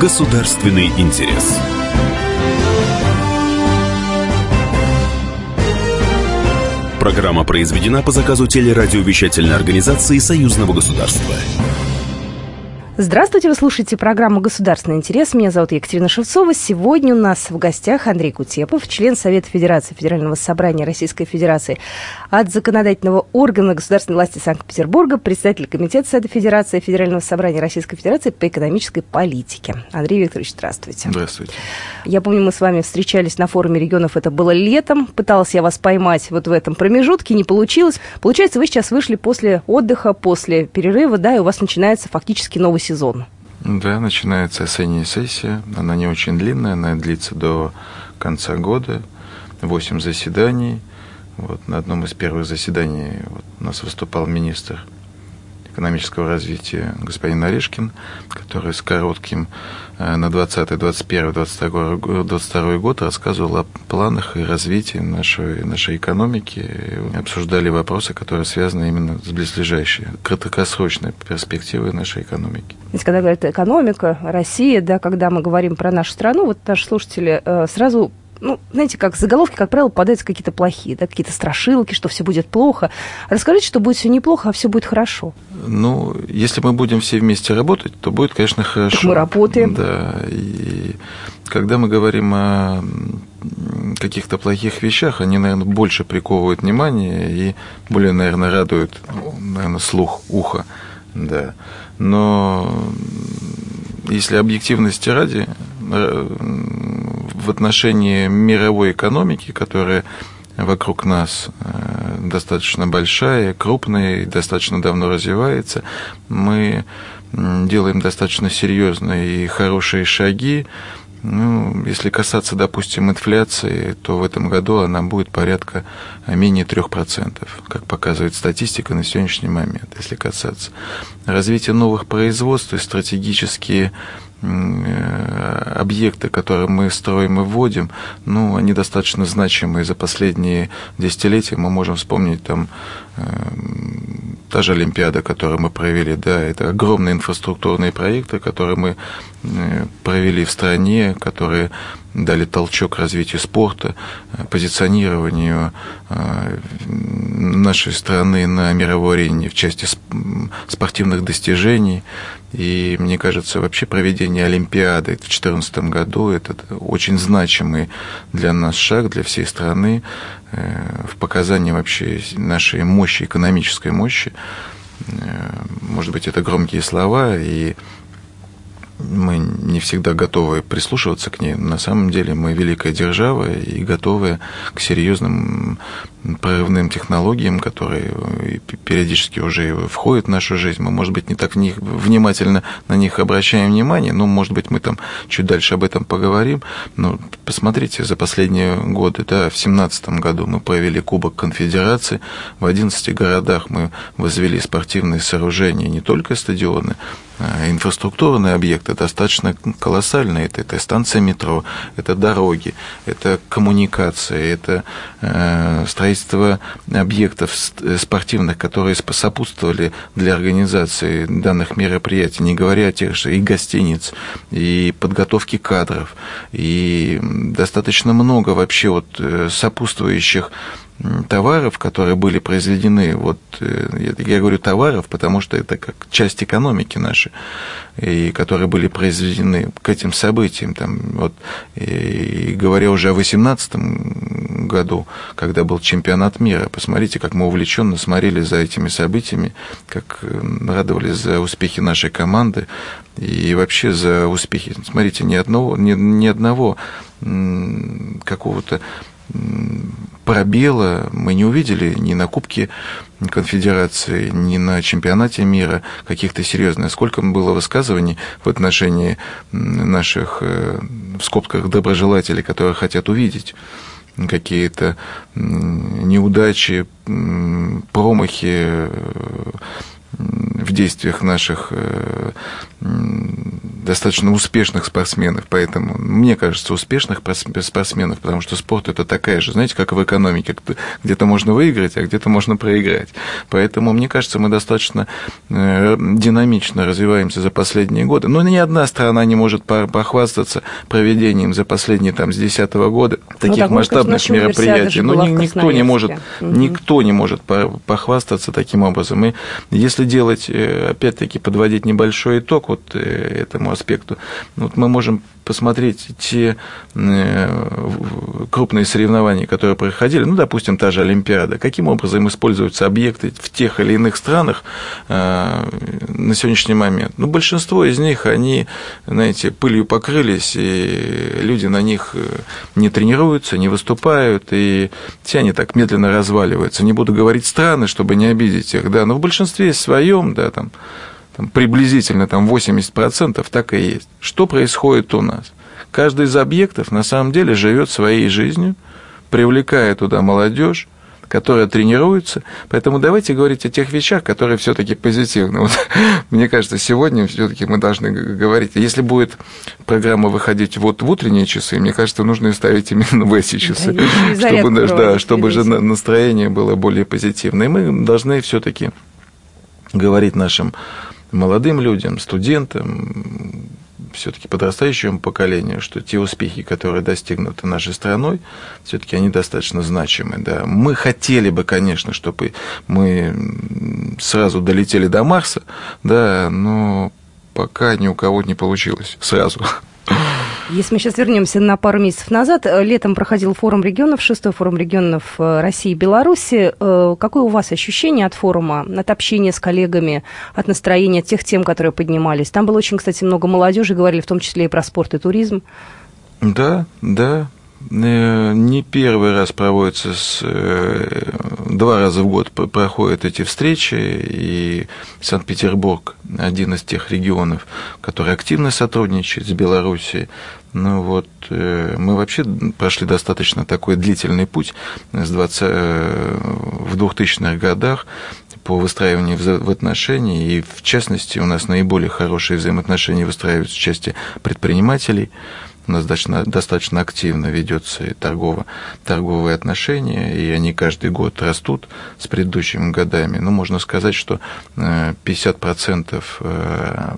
Государственный интерес. Программа произведена по заказу телерадиовещательной организации Союзного государства. Здравствуйте, вы слушаете программу «Государственный интерес». Меня зовут Екатерина Шевцова. Сегодня у нас в гостях Андрей Кутепов, член Совета Федерации Федерального собрания Российской Федерации от законодательного органа государственной власти Санкт-Петербурга, председатель Комитета Совета Федерации Федерального собрания Российской Федерации по экономической политике. Андрей Викторович, здравствуйте. Здравствуйте. Я помню, мы с вами встречались на форуме регионов, это было летом. Пыталась я вас поймать вот в этом промежутке, не получилось. Получается, вы сейчас вышли после отдыха, после перерыва, да, и у вас начинается фактически новый сезон. Да, начинается осенняя сессия. Она не очень длинная, она длится до конца года. Восемь заседаний. Вот на одном из первых заседаний вот, у нас выступал министр экономического развития господин Орешкин, который с коротким э, на 20, 21, 22, 22 год рассказывал о планах и развитии нашей, нашей экономики, обсуждали вопросы, которые связаны именно с близлежащей, краткосрочной перспективой нашей экономики. Ведь когда говорят экономика, Россия, да, когда мы говорим про нашу страну, вот наши слушатели э, сразу ну, знаете, как заголовки, как правило, попадаются какие-то плохие, да, какие-то страшилки, что все будет плохо. Расскажите, что будет все неплохо, а все будет хорошо. Ну, если мы будем все вместе работать, то будет, конечно, хорошо. Так мы работаем. Да, и когда мы говорим о каких-то плохих вещах, они, наверное, больше приковывают внимание и более, наверное, радуют, наверное, слух, ухо, да. Но если объективности ради, в отношении мировой экономики, которая вокруг нас э, достаточно большая, крупная и достаточно давно развивается, мы делаем достаточно серьезные и хорошие шаги. Ну, если касаться, допустим, инфляции, то в этом году она будет порядка менее 3%, как показывает статистика на сегодняшний момент, если касаться. Развитие новых производств и стратегические Э, объекты, которые мы строим и вводим, ну, они достаточно значимые за последние десятилетия. Мы можем вспомнить там э, та же Олимпиада, которую мы провели, да, это огромные инфраструктурные проекты, которые мы э, провели в стране, которые дали толчок развитию спорта, позиционированию нашей страны на мировой арене в части спортивных достижений. И мне кажется, вообще проведение Олимпиады в 2014 году это очень значимый для нас шаг, для всей страны э, в показании вообще нашей мощи, экономической мощи. Э, может быть, это громкие слова, и мы не всегда готовы прислушиваться к ней. На самом деле мы великая держава и готовы к серьезным прорывным технологиям, которые периодически уже входят в нашу жизнь. Мы, может быть, не так них, внимательно на них обращаем внимание, но, может быть, мы там чуть дальше об этом поговорим. Но посмотрите, за последние годы, да, в 2017 году мы провели Кубок Конфедерации, в 11 городах мы возвели спортивные сооружения, не только стадионы, инфраструктурные объекты достаточно колоссальные. Это, это станция метро, это дороги, это коммуникации, это э, строительство объектов спортивных, которые сопутствовали для организации данных мероприятий, не говоря о тех же и гостиниц, и подготовки кадров, и достаточно много вообще вот э, сопутствующих товаров, которые были произведены, вот э, я говорю товаров, потому что это как часть экономики нашей, и которые были произведены к этим событиям, там, вот, и говоря уже о 2018 году, когда был чемпионат мира, посмотрите, как мы увлеченно смотрели за этими событиями, как радовались за успехи нашей команды и вообще за успехи. Смотрите, ни одного, ни, ни одного какого-то пробела мы не увидели ни на Кубке Конфедерации, ни на чемпионате мира каких-то серьезных. Сколько было высказываний в отношении наших, э, в скобках, доброжелателей, которые хотят увидеть какие-то неудачи, промахи э, в действиях наших э, достаточно успешных спортсменов, поэтому мне кажется, успешных спортсменов, потому что спорт это такая же, знаете, как в экономике, где-то можно выиграть, а где-то можно проиграть. Поэтому, мне кажется, мы достаточно э, динамично развиваемся за последние годы. Но ни одна страна не может похвастаться проведением за последние там, с 2010 года ну, таких ну, масштабных мероприятий. Но ни, никто не может, угу. никто не может похвастаться таким образом. И если делать, э, опять-таки, подводить небольшой итог вот э, этому аспекту, вот мы можем посмотреть те э, крупные соревнования, которые проходили, ну, допустим, та же Олимпиада, каким образом используются объекты в тех или иных странах э, на сегодняшний момент. Ну, большинство из них, они, знаете, пылью покрылись, и люди на них не тренируются, не выступают, и все они так медленно разваливаются. Не буду говорить страны, чтобы не обидеть их, да, но в большинстве своем, да, там, там, приблизительно там 80% так и есть. Что происходит у нас? Каждый из объектов на самом деле живет своей жизнью, привлекая туда молодежь, которая тренируется. Поэтому давайте говорить о тех вещах, которые все-таки позитивны. Вот, мне кажется, сегодня все-таки мы должны говорить. Если будет программа выходить вот в утренние часы, мне кажется, нужно ставить именно в эти часы, да, чтобы, да, чтобы же настроение было более позитивное. И мы должны все-таки говорить нашим молодым людям, студентам, все-таки подрастающему поколению, что те успехи, которые достигнуты нашей страной, все-таки они достаточно значимы. Да. Мы хотели бы, конечно, чтобы мы сразу долетели до Марса, да, но пока ни у кого не получилось сразу. Если мы сейчас вернемся на пару месяцев назад, э, летом проходил форум регионов, шестой форум регионов э, России и Беларуси. Э, какое у вас ощущение от форума, от общения с коллегами, от настроения, от тех тем, которые поднимались? Там было очень, кстати, много молодежи, говорили в том числе и про спорт и туризм. Да, да, не первый раз проводятся, с, два раза в год проходят эти встречи, и Санкт-Петербург один из тех регионов, который активно сотрудничает с Белоруссией. Ну вот, э, мы вообще прошли достаточно такой длительный путь с 20, э, в 2000-х годах по выстраиванию взаимоотношений, и в частности у нас наиболее хорошие взаимоотношения выстраиваются в части предпринимателей, у нас достаточно, достаточно активно ведется и торгово, торговые отношения, и они каждый год растут с предыдущими годами. Ну, можно сказать, что 50% э, э,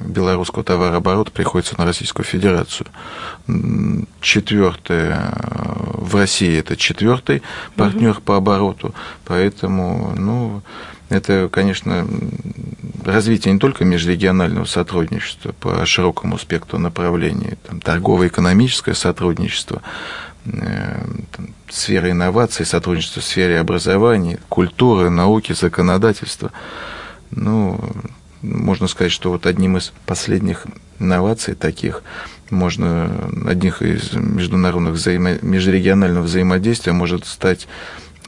белорусского товарооборота приходится на Российскую Федерацию. Четвертое в России это четвертый партнер угу. по обороту, поэтому, ну, это, конечно, развитие не только межрегионального сотрудничества по широкому спектру направлений, там, торгово-экономическое сотрудничество, э, там, сфера инноваций, сотрудничество в сфере образования, культуры, науки, законодательства. Ну, можно сказать, что вот одним из последних инноваций таких можно, одних из международных взаимо, межрегионального взаимодействия может стать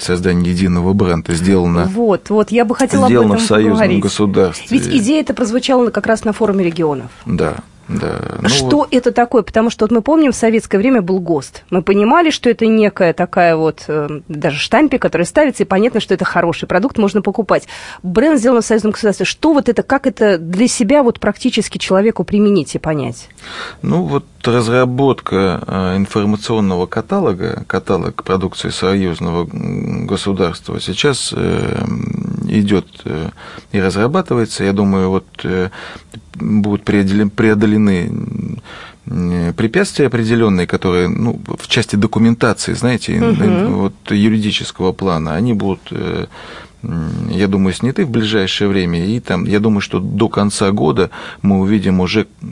создание единого бренда сделано. Вот, вот, я бы хотела сделано об этом в союзном поговорить. государстве. Ведь идея это прозвучала как раз на форуме регионов. Да. Да. Ну что это такое? Потому что вот мы помним, в советское время был ГОСТ. Мы понимали, что это некая такая вот, э, даже штампик, который ставится, и понятно, что это хороший продукт, можно покупать. Бренд сделан в союзном государстве. Что вот это, как это для себя вот практически человеку применить и понять? Ну вот разработка э, информационного каталога, каталог продукции союзного государства сейчас э, идет и разрабатывается. Я думаю, вот будут преодолены препятствия определенные, которые ну, в части документации, знаете, угу. вот, юридического плана, они будут э, я думаю, сняты в ближайшее время. И там, я думаю, что до конца года мы увидим уже э,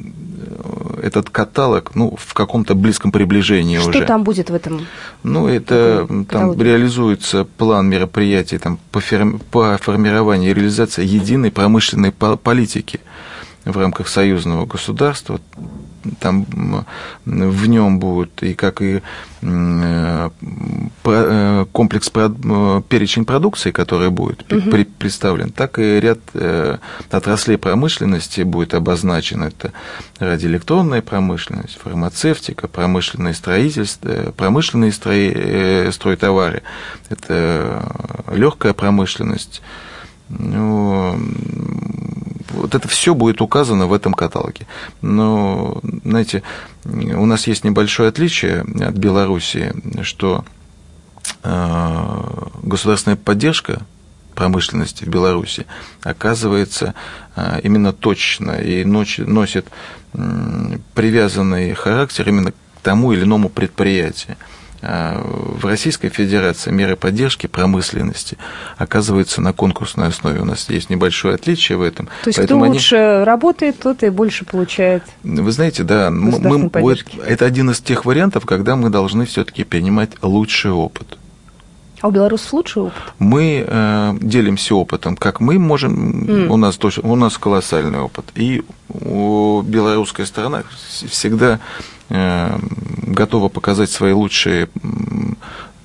этот каталог ну, в каком-то близком приближении что уже. Что там будет в этом? Ну, это там реализуется план мероприятий там, по, ферми, по формированию и реализации единой промышленной политики в рамках союзного государства. Там в нем будет и как и э, э, комплекс э, перечень продукции, который будет угу. представлен, так и ряд отраслей промышленности будет обозначен. Это радиоэлектронная промышленность, фармацевтика, промышленное строительство, промышленные строй, стройтовары, это легкая промышленность, ну, вот это все будет указано в этом каталоге. Но, знаете, у нас есть небольшое отличие от Беларуси, что э, государственная поддержка промышленности в Беларуси оказывается э, именно точно и носит привязанный характер именно к тому или иному предприятию. А, в Российской Федерации меры поддержки промышленности оказываются на конкурсной основе. У нас есть небольшое отличие в этом. То есть Поэтому кто лучше они... работает, тот и больше получает. Вы знаете, да, мы, вот, это один из тех вариантов, когда мы должны все-таки принимать лучший опыт. А у белорусов лучший опыт? Мы э, делимся опытом, как мы можем. Mm. У нас тоже, у нас колоссальный опыт, и у белорусской стороны всегда Э, готова показать свои лучшие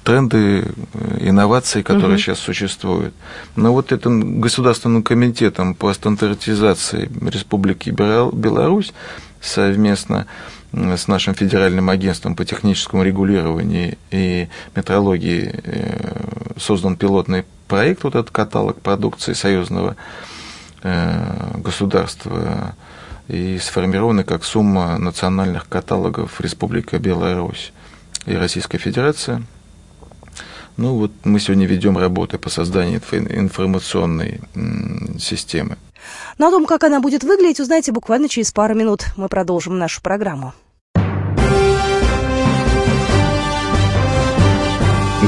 тренды, э, инновации, которые угу. сейчас существуют. Но вот этим Государственным комитетом по стандартизации Республики Беларусь совместно с нашим федеральным агентством по техническому регулированию и метрологии э, создан пилотный проект, вот этот каталог продукции союзного государства и сформированы как сумма национальных каталогов Республика Беларусь и Российская Федерация. Ну вот мы сегодня ведем работы по созданию информационной системы. Ну о том, как она будет выглядеть, узнаете буквально через пару минут. Мы продолжим нашу программу.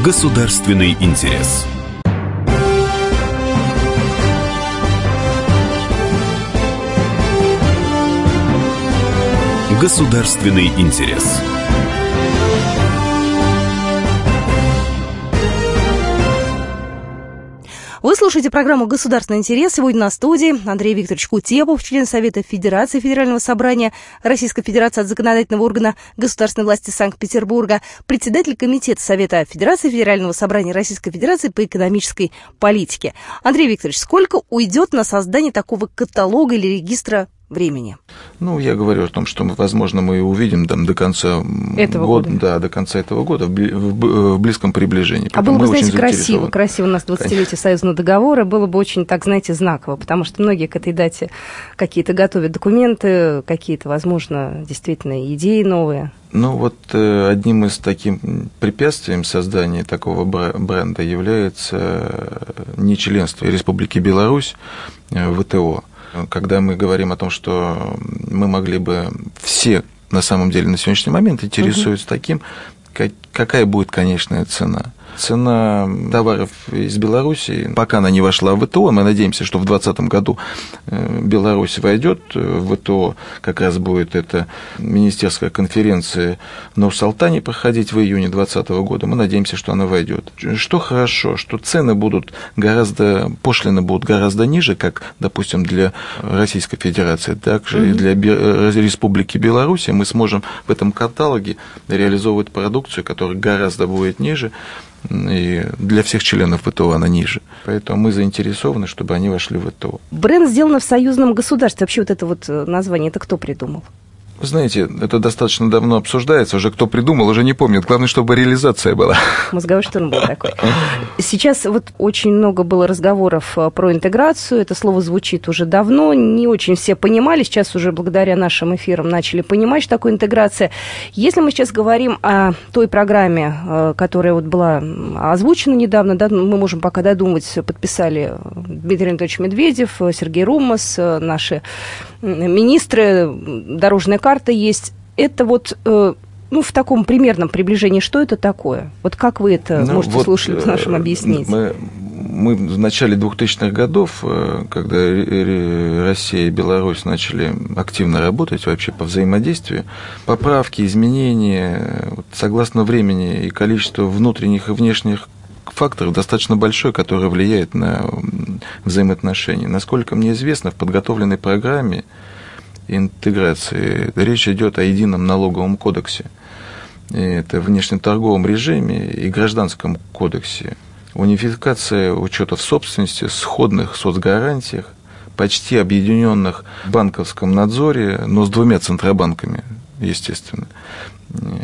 Государственный интерес. Государственный интерес. Вы слушаете программу «Государственный интерес». Сегодня на студии Андрей Викторович Кутепов, член Совета Федерации Федерального собрания Российской Федерации от законодательного органа государственной власти Санкт-Петербурга, председатель Комитета Совета Федерации Федерального собрания Российской Федерации по экономической политике. Андрей Викторович, сколько уйдет на создание такого каталога или регистра времени? Ну, я говорю о том, что, возможно, мы увидим там, до конца этого года, года. Да, до конца этого года, в близком приближении. А было бы, знаете, красиво, красиво у нас 20-летие союзного договора, было бы очень, так, знаете, знаково, потому что многие к этой дате какие-то готовят документы, какие-то, возможно, действительно идеи новые. Ну вот э, одним из таких препятствием создания такого бренда является э, нечленство Республики Беларусь э, в ВТО когда мы говорим о том, что мы могли бы все на самом деле на сегодняшний момент интересуются угу. таким, как, какая будет конечная цена. Цена товаров из Беларуси, пока она не вошла в ВТО, мы надеемся, что в 2020 году э, Беларусь войдет в ВТО, как раз будет эта министерская конференция в Нур-Салтане проходить в июне 2020 года, мы надеемся, что она войдет. Что хорошо, что цены будут гораздо, пошлины будут гораздо ниже, как, допустим, для Российской Федерации, также mm-hmm. и для э, Республики Беларусь, мы сможем в этом каталоге реализовывать продукцию, которая гораздо будет ниже, и для всех членов ВТО она ниже. Поэтому мы заинтересованы, чтобы они вошли в ВТО. Бренд сделано в союзном государстве. Вообще вот это вот э, название, это кто придумал? Вы знаете, это достаточно давно обсуждается, уже кто придумал, уже не помнит. Главное, чтобы реализация была. Мозговой штурм был такой. Сейчас вот очень много было разговоров э, про интеграцию. Это слово звучит уже давно. Не очень все понимали. Сейчас уже благодаря нашим эфирам начали понимать, что такое интеграция. Если мы сейчас говорим о той программе, э, которая вот была озвучена недавно, да, мы можем пока додумать, подписали Дмитрий Анатольевич Медведев, Сергей Румас, э, наши министры, дорожная карта есть. Это вот э, ну, в таком примерном приближении, что это такое? Вот как вы это ну, можете вот слушателям э, нашим объяснить? Мы, мы в начале 2000-х годов, э, когда Россия и Беларусь начали активно работать вообще по взаимодействию, поправки, изменения, согласно времени и количеству внутренних и внешних факторов достаточно большой, который влияет на взаимоотношения. Насколько мне известно, в подготовленной программе интеграции речь идет о едином налоговом кодексе. Это внешнеторговом режиме и гражданском кодексе. Унификация учетов собственности, сходных соцгарантиях, почти объединенных в банковском надзоре, но с двумя центробанками, естественно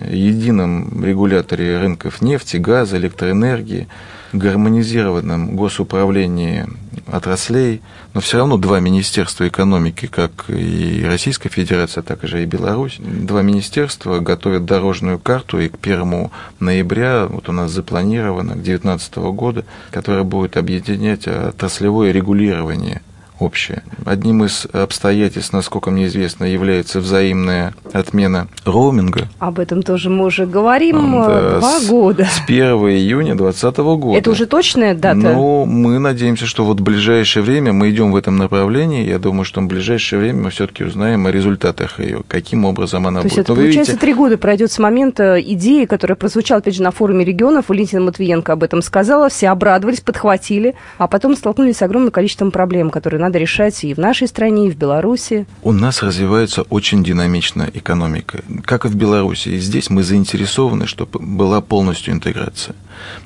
едином регуляторе рынков нефти, газа, электроэнергии, гармонизированном госуправлении отраслей, но все равно два министерства экономики, как и Российская Федерация, так же и Беларусь, два министерства готовят дорожную карту, и к 1 ноября вот у нас запланировано, к 2019 года, которая будет объединять отраслевое регулирование общее. Одним из обстоятельств, насколько мне известно, является взаимная отмена роуминга. Об этом тоже мы уже говорим да, два с, года. С 1 июня 2020 года. Это уже точная дата? Ну, мы надеемся, что вот в ближайшее время мы идем в этом направлении. Я думаю, что в ближайшее время мы все-таки узнаем о результатах ее, каким образом она То будет. есть это, Но получается, три года пройдет с момента идеи, которая прозвучала, опять же, на форуме регионов. Валентина Матвиенко об этом сказала, все обрадовались, подхватили, а потом столкнулись с огромным количеством проблем, которые надо решать и в нашей стране, и в Беларуси. У нас развивается очень динамичная экономика. Как и в Беларуси. И здесь мы заинтересованы, чтобы была полностью интеграция.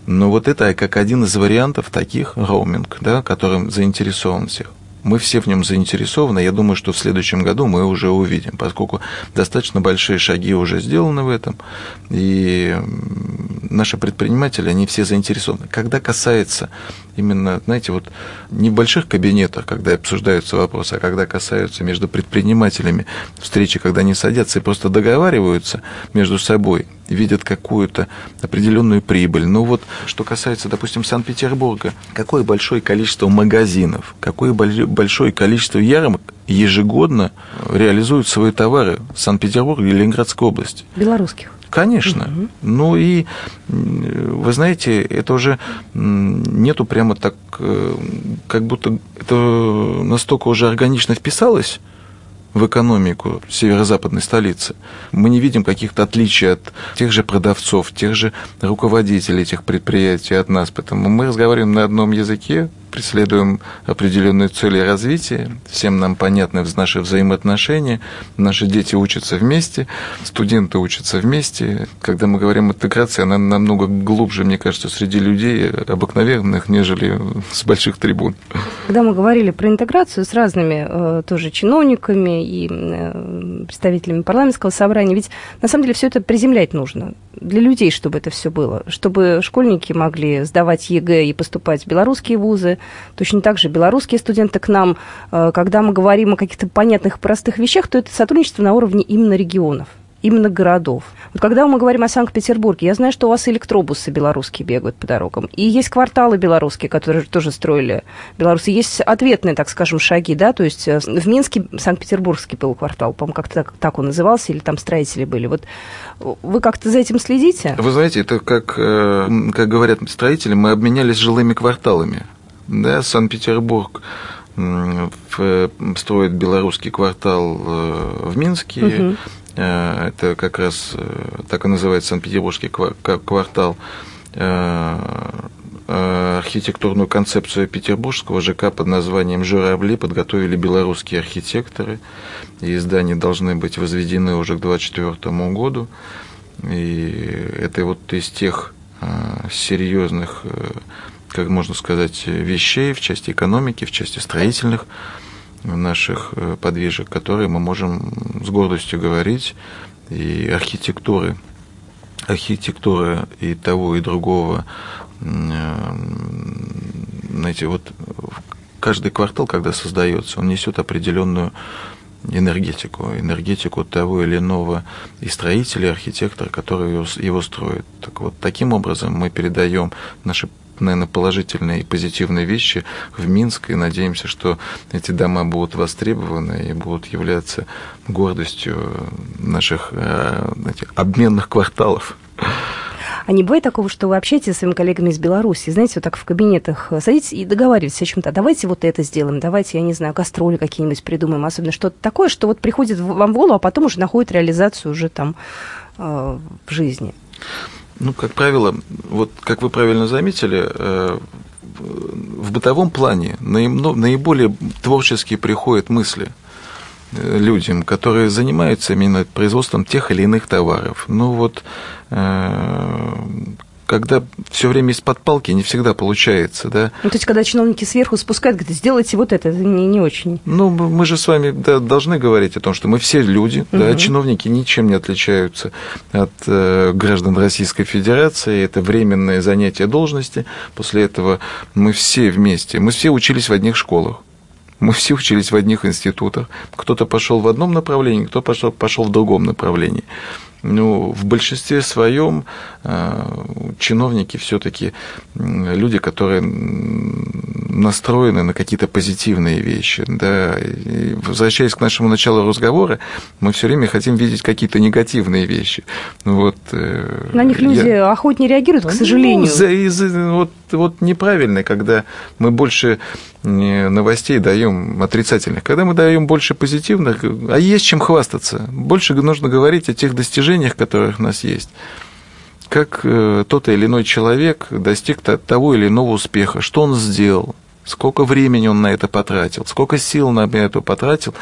Но вот это как один из вариантов таких роуминг, да, которым заинтересован всех мы все в нем заинтересованы. Я думаю, что в следующем году мы уже увидим, поскольку достаточно большие шаги уже сделаны в этом, и наши предприниматели, они все заинтересованы. Когда касается именно, знаете, вот небольших кабинетах, когда обсуждаются вопросы, а когда касаются между предпринимателями встречи, когда они садятся и просто договариваются между собой, видят какую-то определенную прибыль. Но вот что касается, допустим, Санкт-Петербурга, какое большое количество магазинов, какое большое количество ярмарок ежегодно реализуют свои товары в Санкт-Петербурге и Ленинградской области. Белорусских. Конечно. Угу. Ну и, вы знаете, это уже нету прямо так, э, как будто это настолько уже органично вписалось в экономику северо-западной столицы. Мы не видим каких-то отличий от тех же продавцов, тех же руководителей этих предприятий от нас. Поэтому мы разговариваем на одном языке, преследуем определенные цели развития, всем нам понятны наши взаимоотношения, наши дети учатся вместе, студенты учатся вместе. Когда мы говорим интеграции, она намного глубже, мне кажется, среди людей обыкновенных, нежели с больших трибун. Когда мы говорили про интеграцию с разными э, тоже чиновниками и э, представителями парламентского собрания, ведь на самом деле все это приземлять нужно для людей, чтобы это все было, чтобы школьники могли сдавать ЕГЭ и поступать в белорусские вузы, точно так же белорусские студенты к нам, э, когда мы говорим о каких-то понятных простых вещах, то это сотрудничество на уровне именно регионов именно городов. Вот когда мы говорим о Санкт-Петербурге, я знаю, что у вас электробусы белорусские бегают по дорогам. И есть кварталы белорусские, которые тоже строили белорусы. Есть ответные, так скажем, шаги, да, то есть э, в Минске Санкт-Петербургский был квартал, по-моему, как-то так, так он назывался, или там строители были. Вот вы как-то за этим следите? Вы знаете, это как, э, как говорят строители, мы обменялись жилыми кварталами. Да, Санкт-Петербург строит белорусский квартал э, в Минске. Угу. Это как раз так и называется Санкт-Петербургский квартал архитектурную концепцию петербургского ЖК под названием «Журавли» подготовили белорусские архитекторы, и здания должны быть возведены уже к 2024 году. И это вот из тех серьезных как можно сказать, вещей в части экономики, в части строительных наших э, подвижек, которые мы можем с гордостью говорить, и архитектуры, архитектура и того, и другого, э, знаете, вот каждый квартал, когда создается, он несет определенную энергетику, энергетику того или иного и строителя, и архитектора, который его, его строит. Так вот, таким образом мы передаем наши наверное, положительные и позитивные вещи в Минск, и надеемся, что эти дома будут востребованы и будут являться гордостью наших знаете, э, обменных кварталов. А не бывает такого, что вы общаетесь со своими коллегами из Беларуси, знаете, вот так в кабинетах садитесь и договариваетесь о чем-то. Давайте вот это сделаем, давайте, я не знаю, гастроли какие-нибудь придумаем, особенно что-то такое, что вот приходит вам в голову, а потом уже находит реализацию уже там э, в жизни. Ну, как правило, вот как вы правильно заметили, э, в бытовом плане наиболее творческие приходят мысли э, людям, которые занимаются именно производством тех или иных товаров. Ну вот, э, когда все время из-под палки не всегда получается, да. Ну, то есть, когда чиновники сверху спускают, говорят, сделайте вот это, это не, не очень. Ну, мы же с вами да, должны говорить о том, что мы все люди, угу. да, чиновники ничем не отличаются от э, граждан Российской Федерации, это временное занятие должности, после этого мы все вместе, мы все учились в одних школах. Мы все учились в одних институтах. Кто-то пошел в одном направлении, кто пошел, пошел в другом направлении ну, в большинстве своем э, чиновники все-таки люди, которые настроены на какие-то позитивные вещи. Да. И возвращаясь к нашему началу разговора, мы все время хотим видеть какие-то негативные вещи. Вот, э, на них люди я... охотнее реагируют, к ну, сожалению. Ну, за, из, вот, вот неправильно, когда мы больше новостей даем отрицательных, когда мы даем больше позитивных, а есть чем хвастаться. Больше нужно говорить о тех достижениях, которые у нас есть. Как э, тот или иной человек достиг того или иного успеха, что он сделал, сколько времени он на это потратил, сколько сил на это потратил,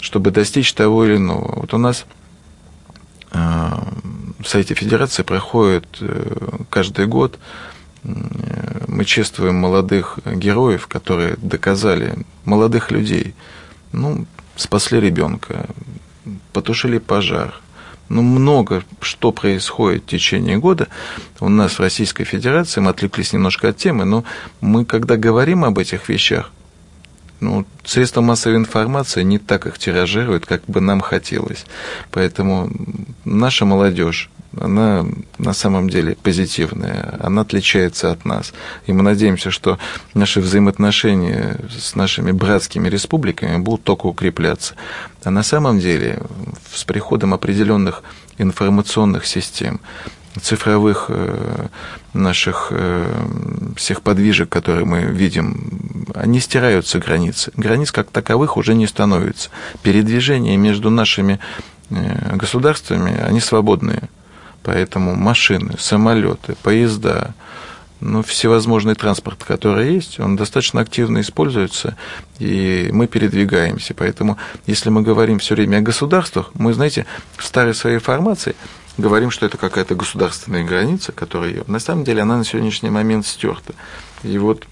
чтобы достичь того или иного. Вот у нас э, в сайте Федерации проходит э, каждый год мы чествуем молодых героев, которые доказали, молодых людей, ну, спасли ребенка, потушили пожар, ну, много что происходит в течение года. У нас в Российской Федерации, мы отвлеклись немножко от темы, но мы, когда говорим об этих вещах, ну, средства массовой информации не так их тиражируют, как бы нам хотелось. Поэтому наша молодежь, она на самом деле позитивная, она отличается от нас. И мы надеемся, что наши взаимоотношения с нашими братскими республиками будут только укрепляться. А на самом деле с приходом определенных информационных систем, цифровых э, наших э, всех подвижек, которые мы видим, они стираются границы. Границ как таковых уже не становится. Передвижения между нашими э, государствами, они свободные. Поэтому машины, самолеты, поезда, ну, всевозможный транспорт, который есть, он достаточно активно используется, и мы передвигаемся. Поэтому, если мы говорим все время о государствах, мы, знаете, в старой своей формации говорим, что это какая-то государственная граница, которая на самом деле она на сегодняшний момент стерта. И вот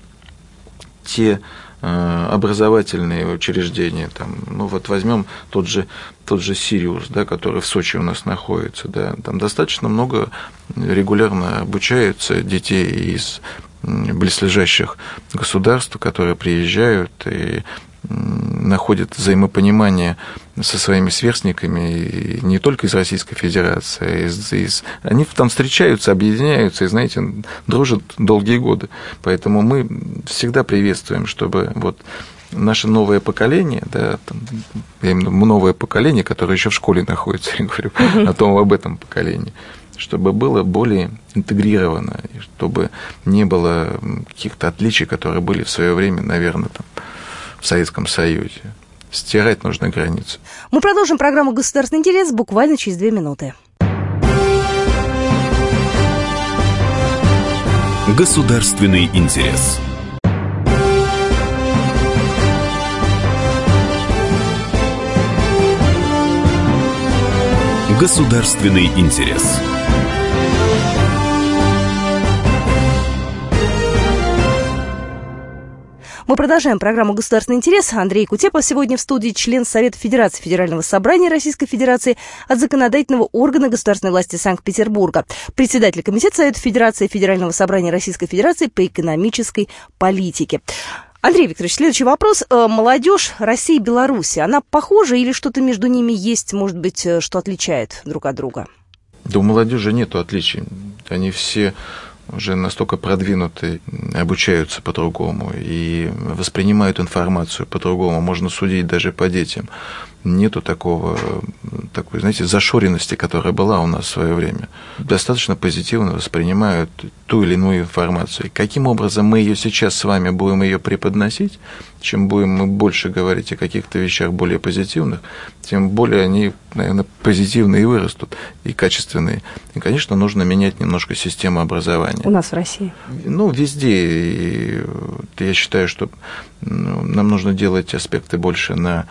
те образовательные учреждения, там, ну вот возьмем тот же, тот же Сириус, да, который в Сочи у нас находится, да, там достаточно много регулярно обучаются детей из близлежащих государств, которые приезжают и находят взаимопонимание со своими сверстниками не только из Российской Федерации, а из, из... они там встречаются, объединяются и, знаете, дружат долгие годы. Поэтому мы всегда приветствуем, чтобы вот наше новое поколение, да, там, именно новое поколение, которое еще в школе находится, я говорю о том, об этом поколении, чтобы было более интегрировано, чтобы не было каких-то отличий, которые были в свое время, наверное, там, в Советском Союзе. Стирать нужно границу. Мы продолжим программу «Государственный интерес» буквально через две минуты. Государственный интерес. Государственный интерес. Мы продолжаем программу «Государственный интерес». Андрей Кутепов сегодня в студии член Совета Федерации Федерального собрания Российской Федерации от законодательного органа государственной власти Санкт-Петербурга, председатель Комитета Совета Федерации Федерального собрания Российской Федерации по экономической политике. Андрей Викторович, следующий вопрос. Э, молодежь России и Беларуси, она похожа или что-то между ними есть, может быть, э, что отличает друг от друга? Да у молодежи нет отличий. Они все уже настолько продвинуты, обучаются по-другому и воспринимают информацию по-другому. Можно судить даже по детям нету такого, такой, знаете, зашоренности, которая была у нас в свое время. Достаточно позитивно воспринимают ту или иную информацию. Каким образом мы ее сейчас с вами будем ее преподносить, чем будем мы больше говорить о каких-то вещах более позитивных, тем более они, наверное, позитивные и вырастут, и качественные. И, конечно, нужно менять немножко систему образования. У нас в России? Ну, везде. И я считаю, что ну, нам нужно делать аспекты больше на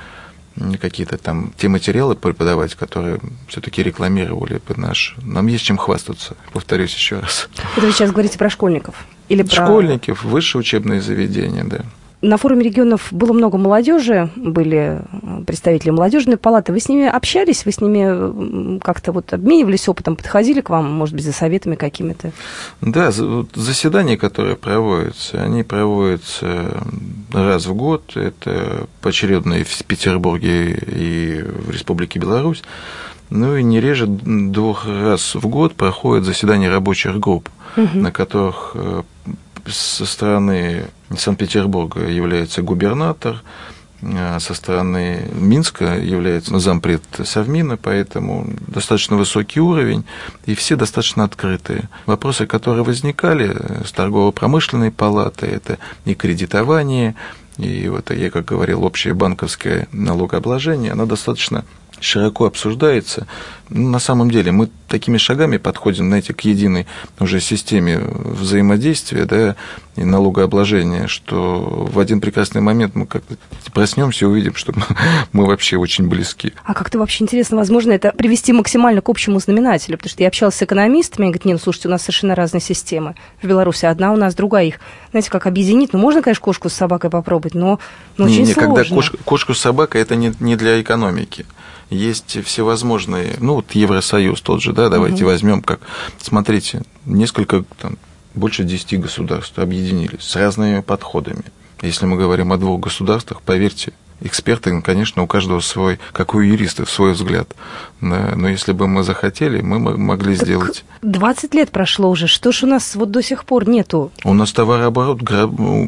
какие-то там те материалы преподавать, которые все-таки рекламировали бы наш. Нам есть чем хвастаться, повторюсь еще раз. Это вы сейчас говорите про школьников? Или про... Школьников, высшие учебные заведения, да. На форуме регионов было много молодежи, были представители молодежной палаты. Вы с ними общались, вы с ними как-то вот обменивались опытом, подходили к вам, может быть, за советами какими-то? Да, заседания, которые проводятся, они проводятся раз в год. Это поочередно и в Петербурге, и в Республике Беларусь. Ну и не реже двух раз в год проходят заседания рабочих групп, угу. на которых э, со стороны Санкт-Петербурга является губернатор, а со стороны Минска является зампред Совмина, поэтому достаточно высокий уровень, и все достаточно открытые. Вопросы, которые возникали с торгово-промышленной палатой, это и кредитование, и вот я, как говорил, общее банковское налогообложение, оно достаточно широко обсуждается. Ну, на самом деле мы такими шагами подходим, знаете, к единой уже системе взаимодействия да, и налогообложения, что в один прекрасный момент мы как-то проснемся и увидим, что мы вообще очень близки. А как-то вообще интересно, возможно, это привести максимально к общему знаменателю, потому что я общалась с экономистами, они говорят, нет, ну, слушайте, у нас совершенно разные системы. В Беларуси одна, у нас другая. Их, знаете, как объединить? Ну, можно, конечно, кошку с собакой попробовать, но, но не, очень не, сложно. Когда кошка, кошку с собакой, это не, не для экономики есть всевозможные, ну вот Евросоюз тот же, да, давайте угу. возьмем как, смотрите, несколько, там, больше 10 государств объединились с разными подходами. Если мы говорим о двух государствах, поверьте, эксперты, конечно, у каждого свой, как у юриста, свой взгляд. Да, но если бы мы захотели, мы могли так сделать. 20 лет прошло уже. Что ж у нас вот до сих пор нету? У нас товарооборот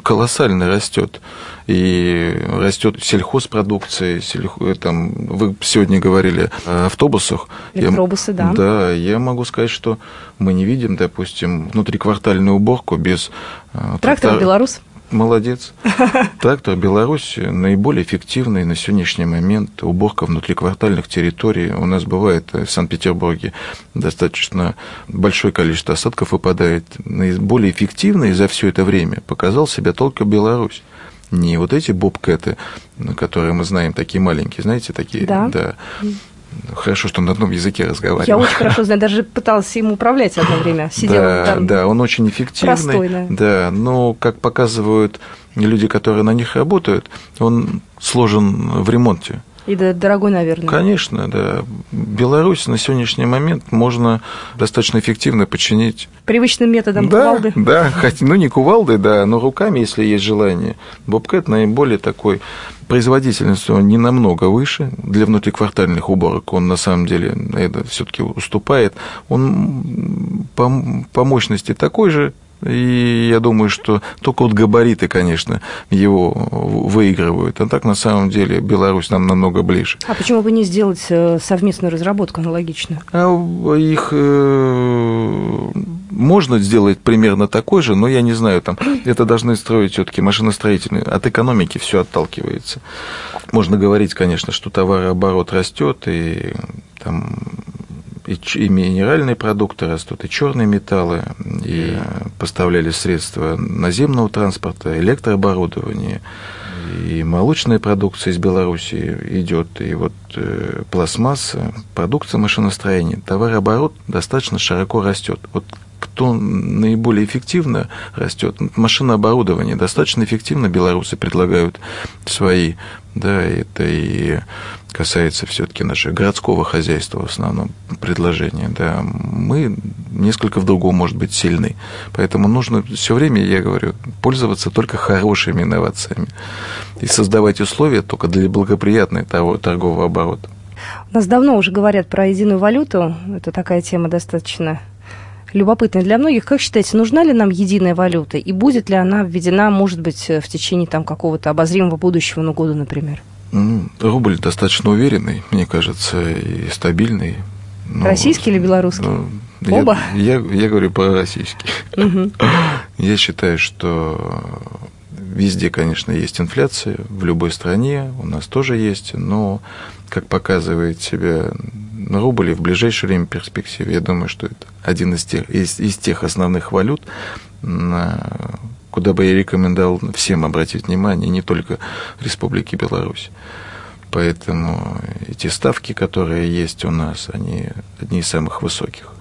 колоссально растет. И растет сельхозпродукция, сельхоз, там, вы сегодня говорили о автобусах. Электробусы, я, да. Да, я могу сказать, что мы не видим, допустим, внутриквартальную уборку без... Э, Трактор трактор... Молодец. Трактор Беларусь наиболее эффективный на сегодняшний момент. Уборка внутриквартальных территорий. У нас бывает в Санкт-Петербурге достаточно большое количество осадков выпадает. Наиболее эффективный за все это время показал себя только Беларусь. Не вот эти бобкэты, которые мы знаем, такие маленькие, знаете, такие, да. да Хорошо, что на одном языке разговаривал. Я очень хорошо знаю, даже пыталась им управлять одно время. Сидела да, там. Да, он очень эффективный. Простой, да. Да, но, как показывают люди, которые на них работают, он сложен в ремонте. И дорогой, наверное. Конечно, да. Беларусь на сегодняшний момент можно достаточно эффективно починить. Привычным методом да, кувалды? Да, хотя, ну не кувалды, да, но руками, если есть желание. Бобкэт наиболее такой производительность он не намного выше. Для внутриквартальных уборок он на самом деле это все-таки уступает. Он по, по мощности такой же, и я думаю, что только вот габариты, конечно, его выигрывают. А так, на самом деле, Беларусь нам намного ближе. А почему бы не сделать э, совместную разработку аналогично? А их э, можно сделать примерно такой же, но я не знаю, там это должны строить все-таки машиностроительные. От экономики все отталкивается. Можно говорить, конечно, что товарооборот растет, и там и, минеральные продукты растут, и черные металлы, и поставляли средства наземного транспорта, электрооборудование, и молочная продукция из Беларуси идет, и вот э, пластмасса, продукция машиностроения, товарооборот достаточно широко растет. Вот кто наиболее эффективно растет. Машинооборудование достаточно эффективно белорусы предлагают свои, да, это и касается все-таки нашего городского хозяйства в основном предложения, да, мы несколько в другом, может быть, сильны. Поэтому нужно все время, я говорю, пользоваться только хорошими инновациями и создавать условия только для благоприятного торгового оборота. У нас давно уже говорят про единую валюту. Это такая тема достаточно любопытная для многих. Как считаете, нужна ли нам единая валюта? И будет ли она введена, может быть, в течение там, какого-то обозримого будущего, ну, года, например? Ну, рубль достаточно уверенный, мне кажется, и стабильный. Но, российский или белорусский? Ну, Оба? Я, я, я говорю. Угу. Я считаю, что везде, конечно, есть инфляция, в любой стране у нас тоже есть, но, как показывает себя рубль, и в ближайшее время перспективе, я думаю, что это один из тех, из, из тех основных валют, куда бы я рекомендовал всем обратить внимание, не только Республике Беларусь. поэтому эти ставки, которые есть у нас, они одни из самых высоких.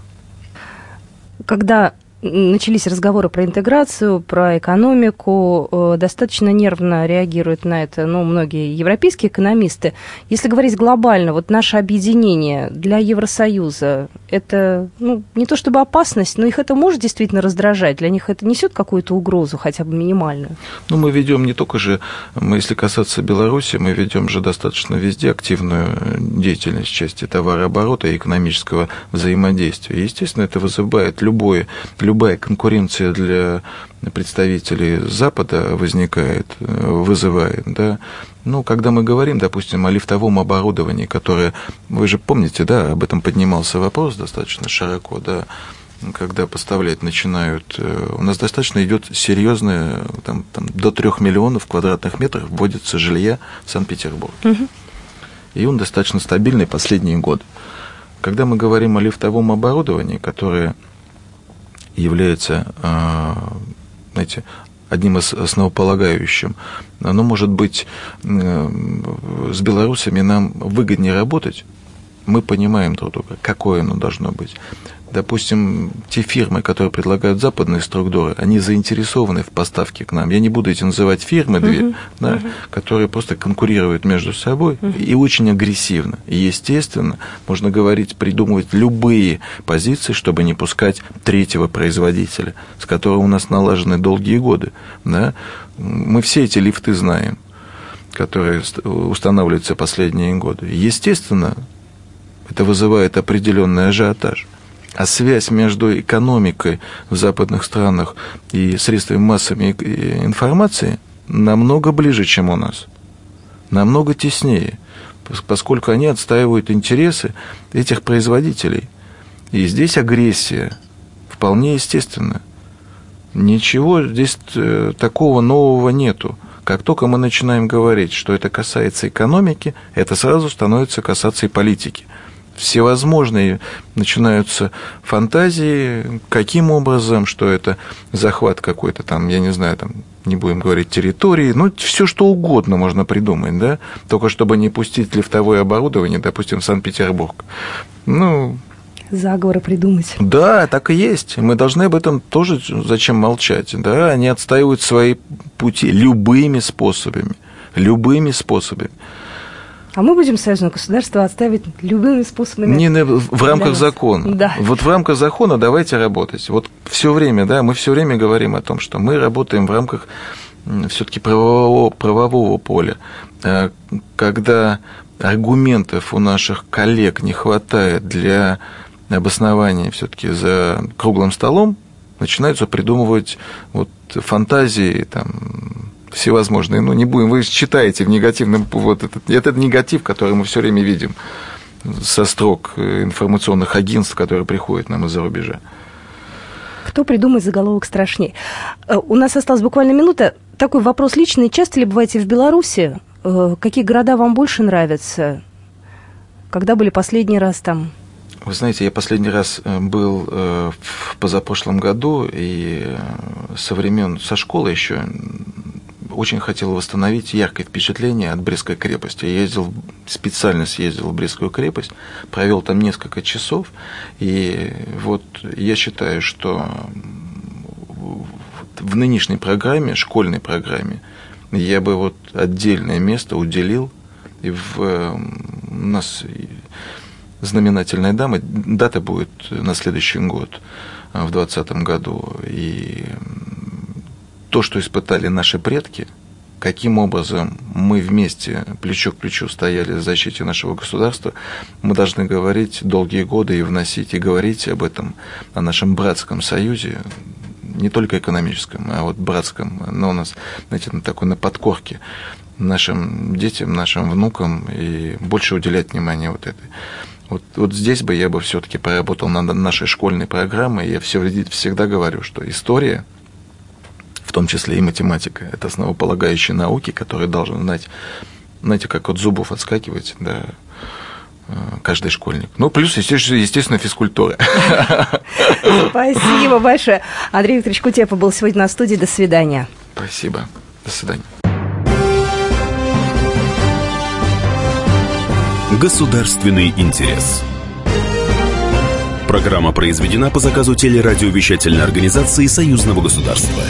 Когда начались разговоры про интеграцию, про экономику, э, достаточно нервно реагируют на это ну, многие европейские экономисты. Если говорить глобально, вот наше объединение для Евросоюза, это ну, не то чтобы опасность, но их это может действительно раздражать, для них это несет какую-то угрозу, хотя бы минимальную? Ну, мы ведем не только же, мы, если касаться Беларуси, мы ведем же достаточно везде активную деятельность части товарооборота и экономического взаимодействия. Естественно, это вызывает любое, любое любая конкуренция для представителей Запада возникает, вызывает, да. Ну, когда мы говорим, допустим, о лифтовом оборудовании, которое, вы же помните, да, об этом поднимался вопрос достаточно широко, да, когда поставлять начинают, э, у нас достаточно идет серьезное, там, там до трех миллионов квадратных метров вводится жилья в Санкт-Петербург. Угу. И он достаточно стабильный последние годы. Когда мы говорим о лифтовом оборудовании, которое является, а, знаете, одним из основополагающим. Оно может быть с белорусами нам выгоднее работать, мы понимаем друг друга, какое оно должно быть допустим, те фирмы, которые предлагают западные структуры, они заинтересованы в поставке к нам. Я не буду эти называть фирмы, две, uh-huh. Да, uh-huh. которые просто конкурируют между собой uh-huh. и очень агрессивно. И, естественно, можно говорить, придумывать любые позиции, чтобы не пускать третьего производителя, с которого у нас налажены долгие годы. Да. Мы все эти лифты знаем которые устанавливаются последние годы. Естественно, это вызывает определенный ажиотаж. А связь между экономикой в западных странах и средствами массовой информации намного ближе, чем у нас. Намного теснее, поскольку они отстаивают интересы этих производителей. И здесь агрессия вполне естественна. Ничего здесь э, такого нового нету. Как только мы начинаем говорить, что это касается экономики, это сразу становится касаться и политики всевозможные начинаются фантазии, каким образом, что это захват какой-то там, я не знаю, там, не будем говорить территории, ну, все что угодно можно придумать, да, только чтобы не пустить лифтовое оборудование, допустим, в Санкт-Петербург. Ну, заговоры придумать. Да, так и есть. Мы должны об этом тоже зачем молчать. Да? Они отстаивают свои пути любыми способами. Любыми способами. А мы будем союзное государство отставить любыми способами. Не в рамках закона. Да. Вот в рамках закона давайте работать. Вот все время, да, мы все время говорим о том, что мы работаем в рамках все-таки правового, правового поля. Э, когда аргументов у наших коллег не хватает для обоснования все-таки за круглым столом, начинаются придумывать вот фантазии, там, всевозможные. Ну, не будем, вы читаете в негативном, вот этот, этот негатив, который мы все время видим со строк информационных агентств, которые приходят нам из-за рубежа. Кто придумает заголовок страшнее? Э, у нас осталась буквально минута. Такой вопрос личный. Часто ли бываете в Беларуси? Э, какие города вам больше нравятся? Когда были последний раз там? Вы знаете, я последний раз э, был в позапрошлом году, и со времен, со школы еще очень хотел восстановить яркое впечатление от Брестской крепости. Я ездил, специально съездил в Брестскую крепость, провел там несколько часов, и вот я считаю, что в нынешней программе, школьной программе, я бы вот отдельное место уделил, и в, у нас знаменательная дама, дата будет на следующий год, в 2020 году, и то, что испытали наши предки, каким образом мы вместе, плечо к плечу, стояли в защите нашего государства, мы должны говорить долгие годы и вносить, и говорить об этом, о нашем братском союзе, не только экономическом, а вот братском, но у нас, знаете, на такой на подкорке нашим детям, нашим внукам и больше уделять внимание вот этой. Вот, вот здесь бы я бы все-таки поработал над нашей школьной программой. Я все, всегда говорю, что история том числе и математика. Это основополагающие науки, которые должен знать, знаете, как от зубов отскакивать, да, э, каждый школьник. Ну, плюс, естественно, естественно физкультура. Спасибо большое. Андрей Викторович Кутепа был сегодня на студии. До свидания. Спасибо. До свидания. Государственный интерес. Программа произведена по заказу телерадиовещательной организации Союзного государства.